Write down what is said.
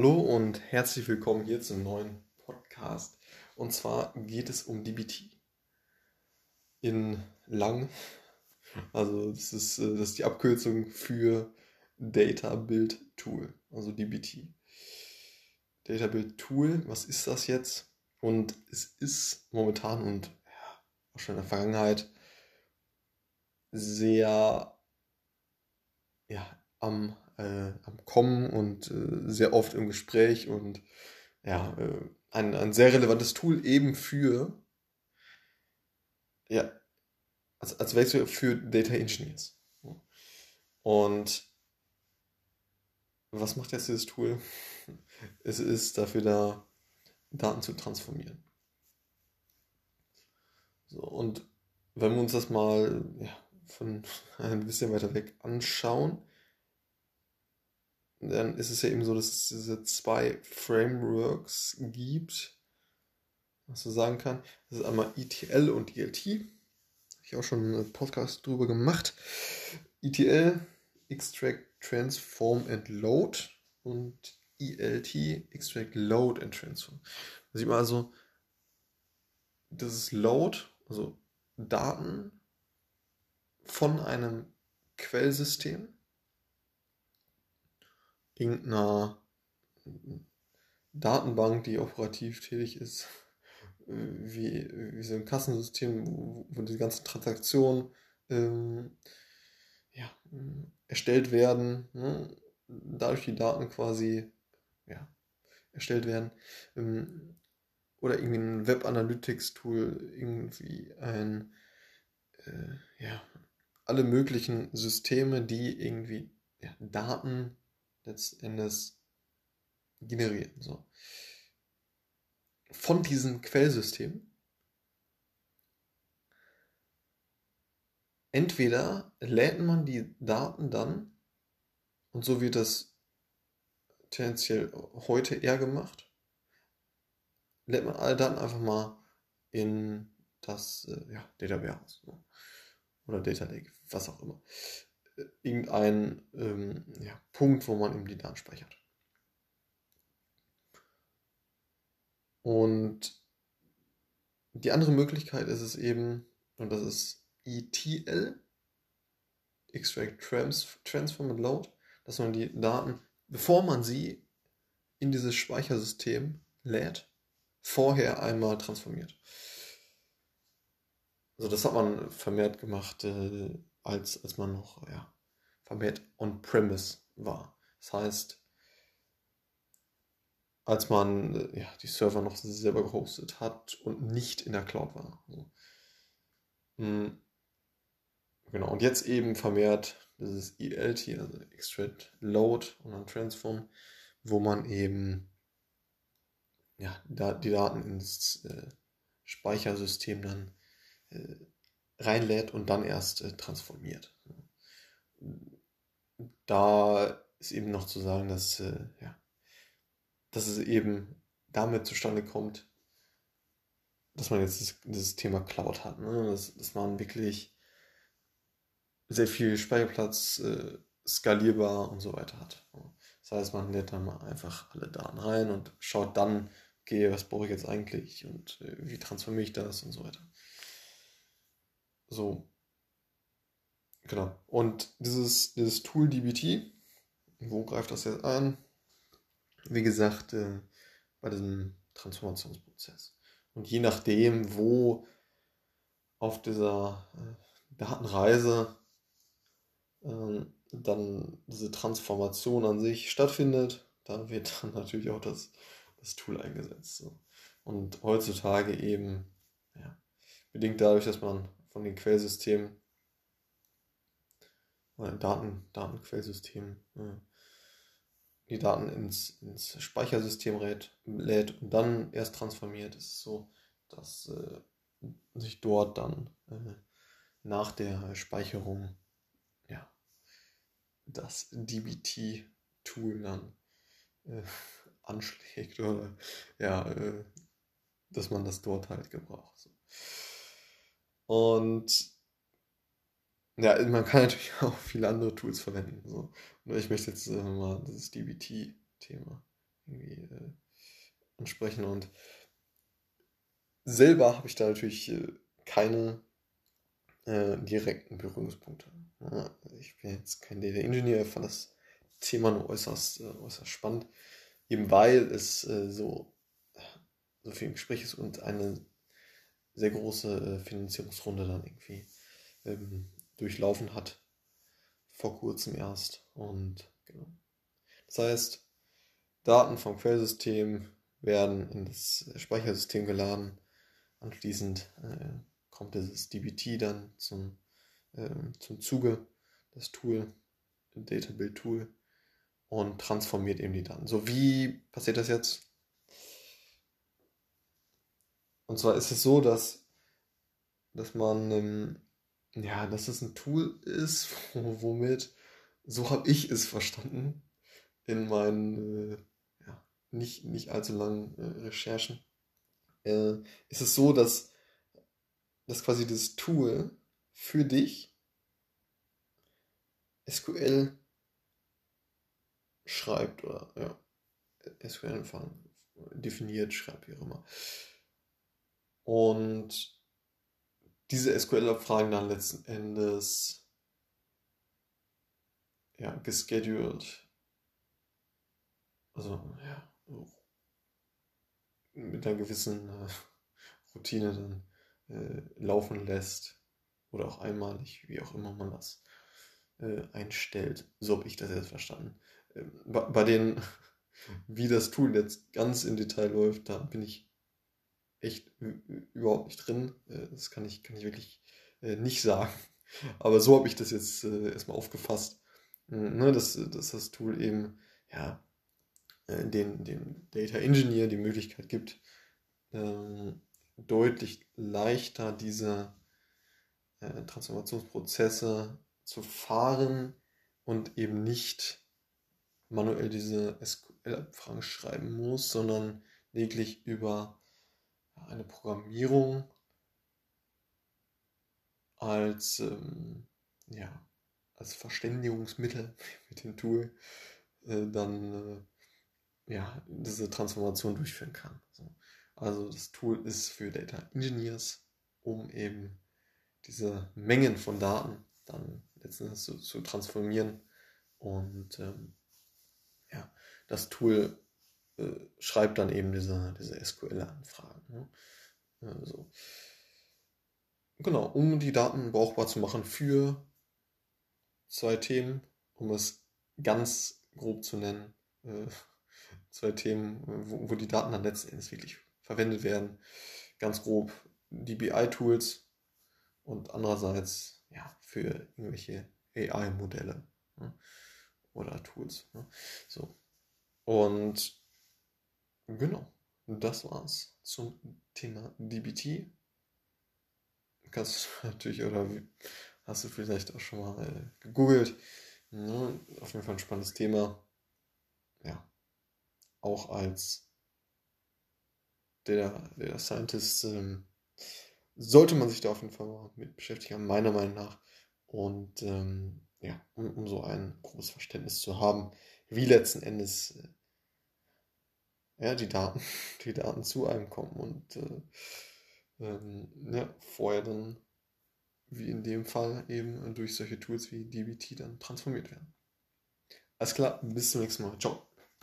Hallo und herzlich willkommen hier zum neuen Podcast. Und zwar geht es um DBT. In lang, also das ist, äh, das ist die Abkürzung für Data Build Tool, also DBT. Data Build Tool, was ist das jetzt? Und es ist momentan und ja, auch schon in der Vergangenheit sehr ja, am äh, am Kommen und äh, sehr oft im Gespräch und ja, äh, ein, ein sehr relevantes Tool eben für, ja, als, als Wechsel für Data Engineers. Und was macht jetzt dieses Tool? Es ist dafür da, Daten zu transformieren. So, und wenn wir uns das mal ja, von ein bisschen weiter weg anschauen, dann ist es ja eben so, dass es diese zwei Frameworks gibt, was man sagen kann. Das ist einmal ETL und ELT. Habe ich auch schon einen Podcast drüber gemacht. ETL, Extract, Transform and Load und ELT, Extract, Load and Transform. Da sieht man also, das ist Load, also Daten von einem Quellsystem irgendeiner Datenbank, die operativ tätig ist, wie, wie so ein Kassensystem, wo, wo die ganzen Transaktionen ähm, ja, erstellt werden, ne? dadurch die Daten quasi ja, erstellt werden. Ähm, oder irgendwie ein Web Analytics Tool, irgendwie ein, äh, ja, alle möglichen Systeme, die irgendwie ja, Daten letzten generieren. So. Von diesem Quellsystem entweder lädt man die Daten dann, und so wird das tendenziell heute eher gemacht, lädt man alle Daten einfach mal in das äh, ja, Data Warehouse oder Data Lake, was auch immer irgendein ähm, ja, Punkt, wo man eben die Daten speichert. Und die andere Möglichkeit ist es eben, und das ist ETL, Extract Trans Transform and Load, dass man die Daten, bevor man sie in dieses Speichersystem lädt, vorher einmal transformiert. Also das hat man vermehrt gemacht äh, als, als man noch ja, vermehrt on-premise war. Das heißt, als man äh, ja, die Server noch selber gehostet hat und nicht in der Cloud war. Also, mh, genau, und jetzt eben vermehrt dieses ELT, also Extract Load und dann Transform, wo man eben ja, die Daten ins äh, Speichersystem dann äh, reinlädt und dann erst äh, transformiert. Da ist eben noch zu sagen, dass, äh, ja, dass es eben damit zustande kommt, dass man jetzt das, dieses Thema Cloud hat. Ne? Dass, dass man wirklich sehr viel Speicherplatz äh, skalierbar und so weiter hat. Das heißt, man lädt dann mal einfach alle Daten rein und schaut dann, okay, was brauche ich jetzt eigentlich und äh, wie transformiere ich das und so weiter. So. Genau. Und dieses, dieses Tool DBT, wo greift das jetzt an? Wie gesagt, äh, bei diesem Transformationsprozess. Und je nachdem, wo auf dieser äh, Datenreise äh, dann diese Transformation an sich stattfindet, dann wird dann natürlich auch das, das Tool eingesetzt. So. Und heutzutage eben, ja, bedingt dadurch, dass man von den Quellsystemen oder Daten, Datenquellsystemen ja, die Daten ins, ins Speichersystem lädt, lädt und dann erst transformiert. Es ist so, dass äh, sich dort dann äh, nach der Speicherung ja, das DBT-Tool dann äh, anschlägt oder ja, äh, dass man das dort halt gebraucht. So. Und ja, man kann natürlich auch viele andere Tools verwenden. So. Nur ich möchte jetzt äh, mal dieses DBT-Thema irgendwie äh, ansprechen. Und selber habe ich da natürlich äh, keine äh, direkten Berührungspunkte. Ja, ich bin jetzt kein Data Engineer, fand das Thema nur äußerst, äh, äußerst spannend, eben weil es äh, so, so viel im Gespräch ist und eine sehr große äh, Finanzierungsrunde dann irgendwie ähm, durchlaufen hat. Vor kurzem erst. Und genau. Das heißt, Daten vom Quellsystem werden in das Speichersystem geladen. Anschließend äh, kommt dieses DBT dann zum, äh, zum Zuge, das Tool, Data Build Tool, und transformiert eben die Daten. So, wie passiert das jetzt? Und zwar ist es so, dass, dass man, ähm, ja, dass es ein Tool ist, womit, so habe ich es verstanden, in meinen äh, ja, nicht, nicht allzu langen äh, Recherchen, äh, ist es so, dass, dass quasi das Tool für dich SQL schreibt oder ja, SQL definiert, schreibt, wie auch immer. Und diese SQL-Abfragen dann letzten Endes ja, gescheduled, also ja, mit einer gewissen äh, Routine dann äh, laufen lässt oder auch einmalig, wie auch immer man das äh, einstellt. So habe ich das jetzt verstanden. Ähm, bei, bei den, wie das Tool jetzt ganz im Detail läuft, da bin ich echt überhaupt nicht drin. Äh, das kann ich, kann ich wirklich äh, nicht sagen. Aber so habe ich das jetzt äh, erstmal aufgefasst, ne, dass, dass das Tool eben ja, den, den Data Engineer die Möglichkeit gibt, ähm, deutlich leichter diese Transformationsprozesse zu fahren und eben nicht manuell diese SQL-Abfragen schreiben muss, sondern lediglich über eine Programmierung als, ähm, ja, als Verständigungsmittel mit dem Tool äh, dann äh, ja, diese Transformation durchführen kann. So. Also das Tool ist für Data Engineers, um eben diese Mengen von Daten dann letztendlich zu, zu transformieren und ähm, ja, das Tool äh, schreibt dann eben diese, diese SQL-Anfragen. Ne? Also, genau, um die Daten brauchbar zu machen für zwei Themen, um es ganz grob zu nennen. Äh, zwei Themen, wo, wo die Daten dann letzten Endes wirklich verwendet werden. Ganz grob die BI-Tools und andererseits ja, für irgendwelche AI-Modelle ne? oder Tools. Ne? So. Und Genau, das war's zum Thema DBT. Kannst du natürlich, oder hast du vielleicht auch schon mal äh, gegoogelt. Ne? Auf jeden Fall ein spannendes Thema. Ja, auch als der, der Scientist ähm, sollte man sich da auf jeden Fall mal mit beschäftigen, meiner Meinung nach. Und ähm, ja, um, um, so ein großes Verständnis zu haben, wie letzten Endes äh, ja, die Daten, die Daten zu einem kommen und äh, ähm, ja, vorher dann, wie in dem Fall, eben durch solche Tools wie DBT dann transformiert werden. Alles klar, bis zum nächsten Mal. Ciao.